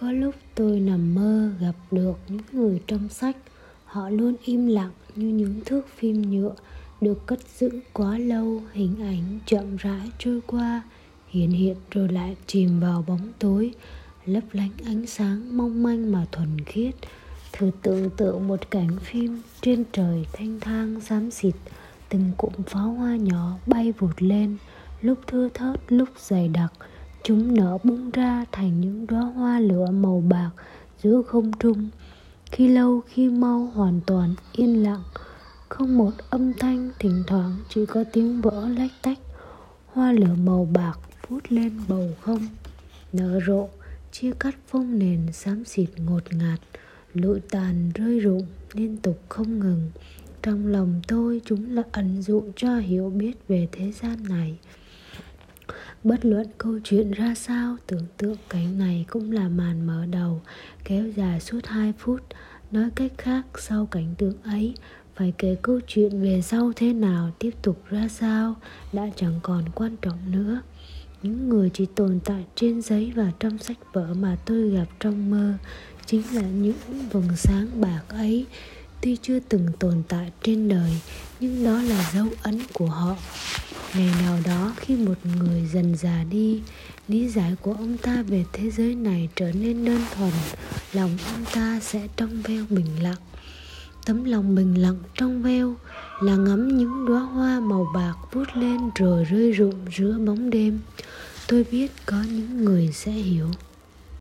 Có lúc tôi nằm mơ gặp được những người trong sách. Họ luôn im lặng như những thước phim nhựa Được cất giữ quá lâu. Hình ảnh chậm rãi trôi qua Hiện hiện rồi lại chìm vào bóng tối, Lấp lánh ánh sáng mong manh mà thuần khiết. Thử tưởng tượng một cảnh phim Trên trời thanh thang xám xịt, Từng cụm pháo hoa nhỏ bay vụt lên. Lúc thưa thớt, lúc dày đặc Chúng nở bung ra thành những đóa hoa lửa màu bạc giữa không trung. Khi lâu khi mau hoàn toàn yên lặng, không một âm thanh thỉnh thoảng chỉ có tiếng vỡ lách tách. Hoa lửa màu bạc vút lên bầu không, nở rộ, chia cắt phong nền xám xịt ngột ngạt, lụi tàn rơi rụng liên tục không ngừng. Trong lòng tôi chúng là ẩn dụ cho hiểu biết về thế gian này Bất luận câu chuyện ra sao, tưởng tượng cảnh này cũng là màn mở đầu, kéo dài suốt 2 phút. Nói cách khác, sau cảnh tượng ấy, phải kể câu chuyện về sau thế nào, tiếp tục ra sao, đã chẳng còn quan trọng nữa. Những người chỉ tồn tại trên giấy và trong sách vở mà tôi gặp trong mơ, chính là những vầng sáng bạc ấy, tuy chưa từng tồn tại trên đời, nhưng đó là dấu ấn của họ ngày nào đó khi một người dần già đi, lý giải của ông ta về thế giới này trở nên đơn thuần, lòng ông ta sẽ trong veo bình lặng. Tấm lòng bình lặng trong veo là ngắm những đóa hoa màu bạc vút lên rồi rơi rụng giữa bóng đêm. Tôi biết có những người sẽ hiểu.